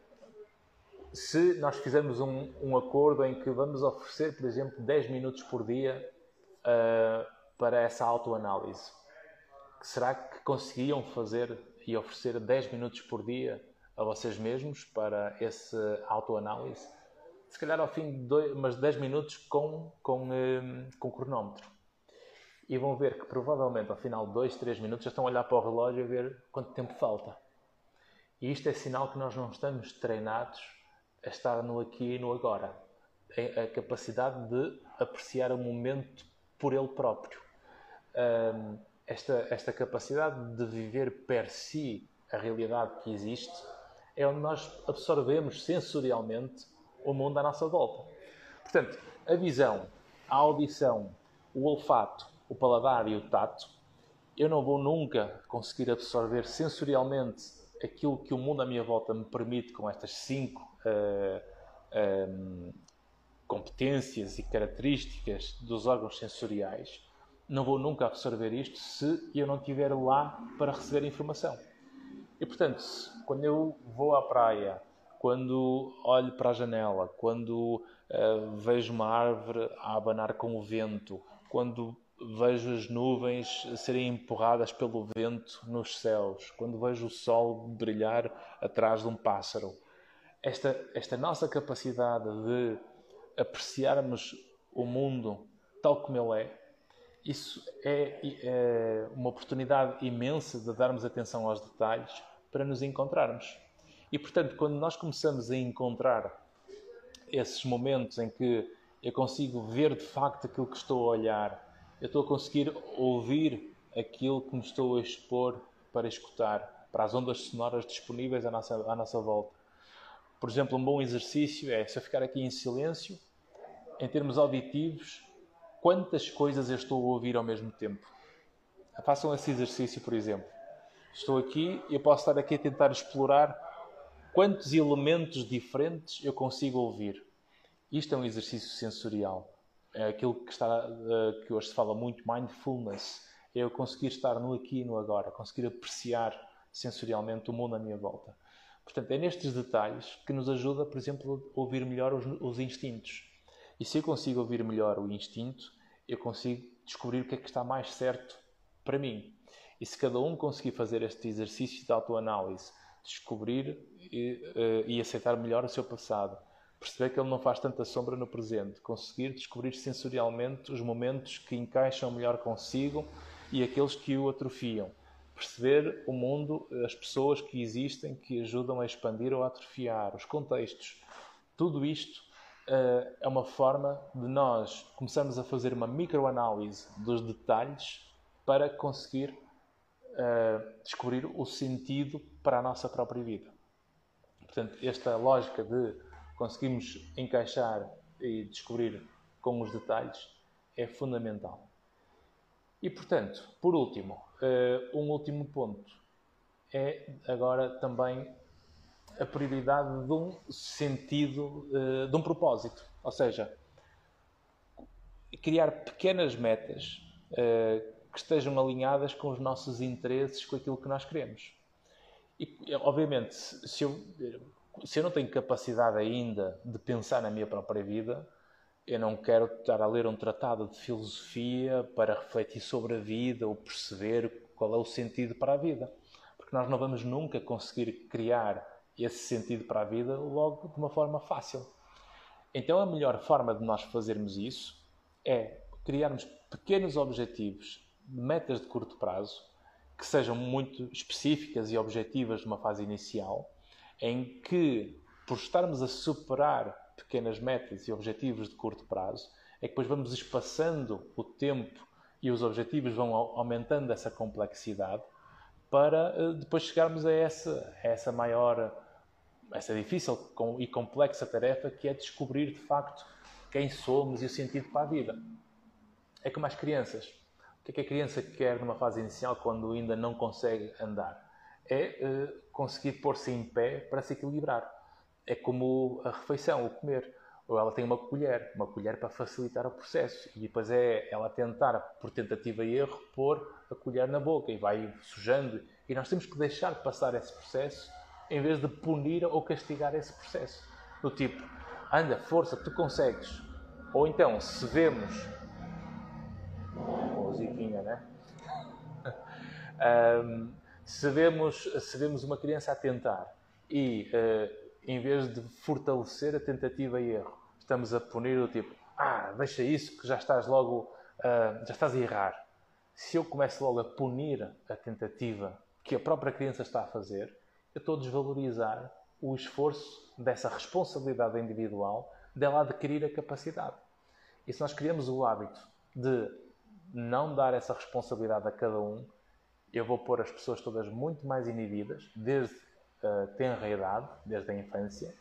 se nós fizermos um, um acordo em que vamos oferecer, por exemplo, 10 minutos por dia uh, para essa autoanálise, será que conseguiam fazer e oferecer 10 minutos por dia a vocês mesmos para essa autoanálise? Se calhar ao fim de dois, umas 10 minutos com, com, um, com cronómetro. E vão ver que provavelmente ao final de 2, 3 minutos já estão a olhar para o relógio e ver quanto tempo falta. E isto é sinal que nós não estamos treinados a estar no aqui e no agora. A capacidade de apreciar o momento por ele próprio. Esta, esta capacidade de viver per si a realidade que existe é onde nós absorvemos sensorialmente o mundo à nossa volta. Portanto, a visão, a audição, o olfato, o paladar e o tato, eu não vou nunca conseguir absorver sensorialmente aquilo que o mundo à minha volta me permite com estas cinco uh, um, competências e características dos órgãos sensoriais. Não vou nunca absorver isto se eu não estiver lá para receber informação. E portanto, quando eu vou à praia, quando olho para a janela, quando uh, vejo uma árvore a abanar com o vento, quando vejo as nuvens serem empurradas pelo vento nos céus, quando vejo o sol brilhar atrás de um pássaro, esta, esta nossa capacidade de apreciarmos o mundo tal como ele é, isso é, é uma oportunidade imensa de darmos atenção aos detalhes para nos encontrarmos. E portanto, quando nós começamos a encontrar esses momentos em que eu consigo ver de facto aquilo que estou a olhar, eu estou a conseguir ouvir aquilo que me estou a expor para escutar, para as ondas sonoras disponíveis à nossa, à nossa volta. Por exemplo, um bom exercício é se eu ficar aqui em silêncio, em termos auditivos, quantas coisas eu estou a ouvir ao mesmo tempo. Façam esse exercício, por exemplo. Estou aqui e eu posso estar aqui a tentar explorar quantos elementos diferentes eu consigo ouvir. Isto é um exercício sensorial. É aquilo que, está, eh, que hoje se fala muito, mindfulness. É eu conseguir estar no aqui e no agora, conseguir apreciar sensorialmente o mundo à minha volta. Portanto, é nestes detalhes que nos ajuda, por exemplo, a ouvir melhor os, os instintos. E se eu consigo ouvir melhor o instinto, eu consigo descobrir o que é que está mais certo para mim. E se cada um conseguir fazer este exercício de autoanálise, descobrir e, uh, e aceitar melhor o seu passado, perceber que ele não faz tanta sombra no presente, conseguir descobrir sensorialmente os momentos que encaixam melhor consigo e aqueles que o atrofiam, perceber o mundo, as pessoas que existem que ajudam a expandir ou a atrofiar, os contextos. Tudo isto uh, é uma forma de nós começarmos a fazer uma microanálise dos detalhes para conseguir uh, descobrir o sentido para a nossa própria vida. Portanto, esta lógica de conseguirmos encaixar e descobrir com os detalhes é fundamental. E, portanto, por último, uh, um último ponto é agora também a prioridade de um sentido, uh, de um propósito. Ou seja, criar pequenas metas uh, que estejam alinhadas com os nossos interesses, com aquilo que nós queremos. E, obviamente, se eu, se eu não tenho capacidade ainda de pensar na minha própria vida, eu não quero estar a ler um tratado de filosofia para refletir sobre a vida ou perceber qual é o sentido para a vida. Porque nós não vamos nunca conseguir criar esse sentido para a vida logo de uma forma fácil. Então, a melhor forma de nós fazermos isso é criarmos pequenos objetivos metas de curto prazo que sejam muito específicas e objetivas numa fase inicial, em que, por estarmos a superar pequenas metas e objetivos de curto prazo, é que depois vamos espaçando o tempo E os objetivos vão aumentando essa complexidade para uh, depois chegarmos a essa, a essa maior, essa difícil e complexa tarefa que é descobrir de facto quem somos e o sentido para a vida. É como as crianças. O que é que a criança quer numa fase inicial quando ainda não consegue andar? É uh, conseguir pôr-se em pé para se equilibrar. É como a refeição, o comer. Ou ela tem uma colher, uma colher para facilitar o processo. E depois é ela tentar, por tentativa e erro, pôr a colher na boca e vai sujando. E nós temos que deixar passar esse processo em vez de punir ou castigar esse processo. Do tipo, anda, força, tu consegues. Ou então, se vemos. Musiquinha, né? um, se, vemos, se vemos uma criança a tentar e, uh, em vez de fortalecer a tentativa e erro, estamos a punir o tipo, ah, deixa isso que já estás logo, uh, já estás a errar. Se eu começo logo a punir a tentativa que a própria criança está a fazer, eu estou a desvalorizar o esforço dessa responsabilidade individual dela adquirir a capacidade. E se nós criamos o hábito de não dar essa responsabilidade a cada um, eu vou pôr as pessoas todas muito mais inibidas, desde a tenra idade, desde a infância,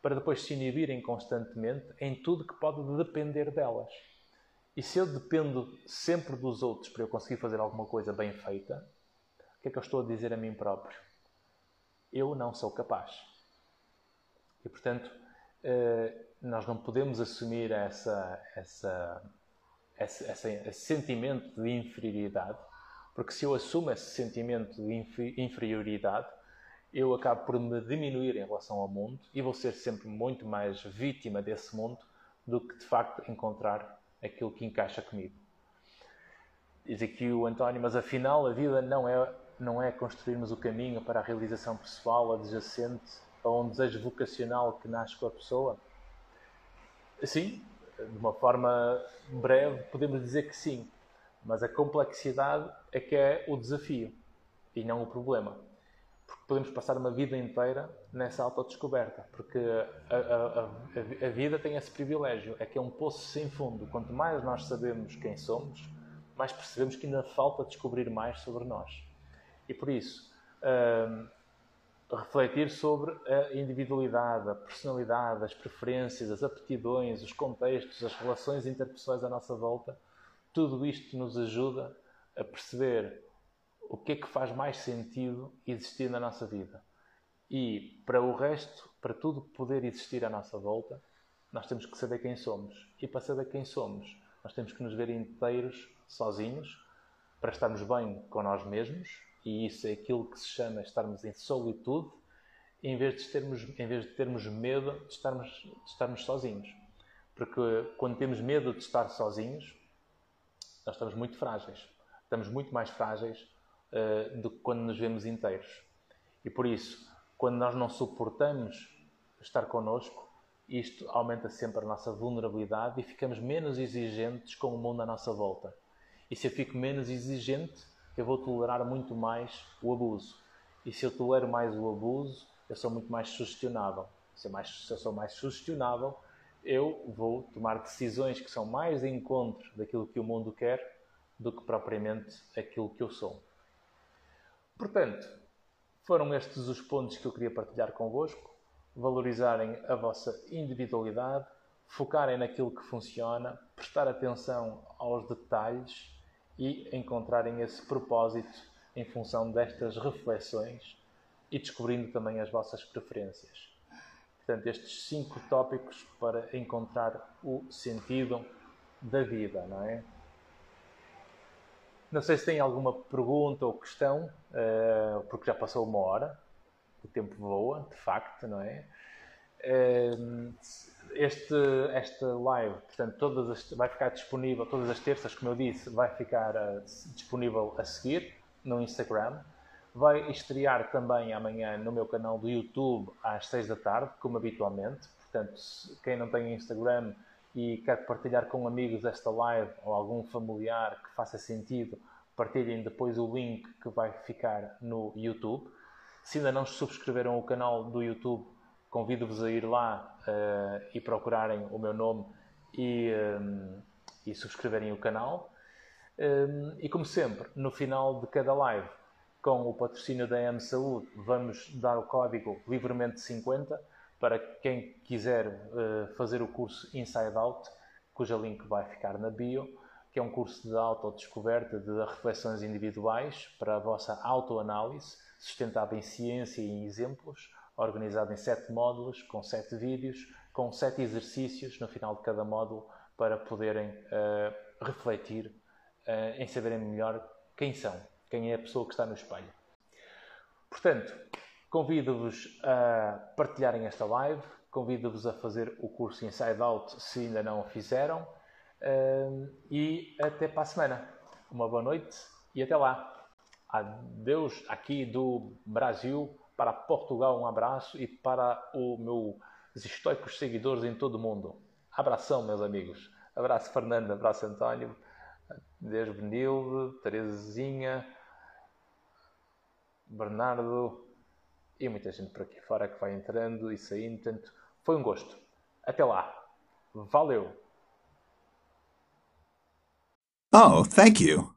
para depois se inibirem constantemente em tudo que pode depender delas. E se eu dependo sempre dos outros para eu conseguir fazer alguma coisa bem feita, o que é que eu estou a dizer a mim próprio? Eu não sou capaz. E portanto, eh, nós não podemos assumir essa, essa, esse sentimento de inferioridade, porque se eu assumo esse sentimento de inferioridade, eu acabo por me diminuir em relação ao mundo e vou ser sempre muito mais vítima desse mundo do que de facto encontrar aquilo que encaixa comigo. Diz aqui o António, mas afinal a vida não é, não é construirmos o caminho para a realização pessoal adjacente a um desejo vocacional que nasce com a pessoa? Sim, de uma forma breve, podemos dizer que sim. Mas a complexidade é que é o desafio e não o problema. Porque podemos passar uma vida inteira nessa autodescoberta. Porque a, a, a, a vida tem esse privilégio, é que é um poço sem fundo. Quanto mais nós sabemos quem somos, mais percebemos que ainda falta descobrir mais sobre nós. E por isso, hum, refletir sobre a individualidade, a personalidade, as preferências, as aptidões, os contextos, as relações interpessoais à nossa volta, tudo isto nos ajuda a perceber o que é que faz mais sentido existir na nossa vida. E para o resto, para tudo poder existir à nossa volta, nós temos que saber quem somos. E para saber quem somos, nós temos que nos ver inteiros, sozinhos, para estarmos bem com nós mesmos e isso é aquilo que se chama estarmos em solitude, em vez de termos, em vez de termos medo de estarmos, de estarmos sozinhos. Porque quando temos medo de estar sozinhos, nós estamos muito frágeis. Estamos muito mais frágeis uh, do que quando nos vemos inteiros. E por isso, quando nós não suportamos estar connosco, isto aumenta sempre a nossa vulnerabilidade e ficamos menos exigentes com o mundo à nossa volta. E se eu fico menos exigente, eu vou tolerar muito mais o abuso. E se eu tolero mais o abuso, eu sou muito mais sugestionável. Se eu, mais, se eu sou mais sugestionável, eu vou tomar decisões que são mais de encontro daquilo que o mundo quer do que propriamente aquilo que eu sou. Portanto, foram estes os pontos que eu queria partilhar convosco. Valorizarem a vossa individualidade, focarem naquilo que funciona, prestar atenção aos detalhes e encontrarem esse propósito em função destas reflexões e descobrindo também as vossas preferências. Portanto, estes cinco tópicos para encontrar o sentido da vida, não é? Não sei se tem alguma pergunta ou questão, eh, porque já passou uma hora, o tempo voa, de facto, não é? Eh, este, esta live, portanto, todas as, vai ficar disponível todas as terças, como eu disse, vai ficar uh, disponível a seguir no Instagram. Vai estrear também amanhã no meu canal do YouTube às 6 da tarde, como habitualmente. Portanto, quem não tem Instagram e quer partilhar com amigos esta live ou algum familiar que faça sentido, partilhem depois o link que vai ficar no YouTube. Se ainda não subscreveram o canal do YouTube, convido-vos a ir lá uh, e procurarem o meu nome e, um, e subscreverem o canal. Um, e como sempre, no final de cada live, com o patrocínio da M Saúde, vamos dar o código livremente 50 para quem quiser uh, fazer o curso Inside Out, cujo link vai ficar na bio, que é um curso de autodescoberta de reflexões individuais para a vossa autoanálise, sustentado em ciência e em exemplos, organizado em sete módulos, com sete vídeos, com sete exercícios no final de cada módulo para poderem uh, refletir uh, em saberem melhor quem são, quem é a pessoa que está no espelho. Portanto, convido-vos a partilharem esta live, convido-vos a fazer o curso Inside Out se ainda não o fizeram e até para a semana. Uma boa noite e até lá. Adeus aqui do Brasil para Portugal, um abraço e para os meus estoicos seguidores em todo o mundo. Abração, meus amigos. Abraço, Fernando. Abraço, António. Deus Benilde, Terezinha, Bernardo e muita gente por aqui fora que vai entrando e saindo. Portanto, foi um gosto. Até lá. Valeu.
Oh, thank you.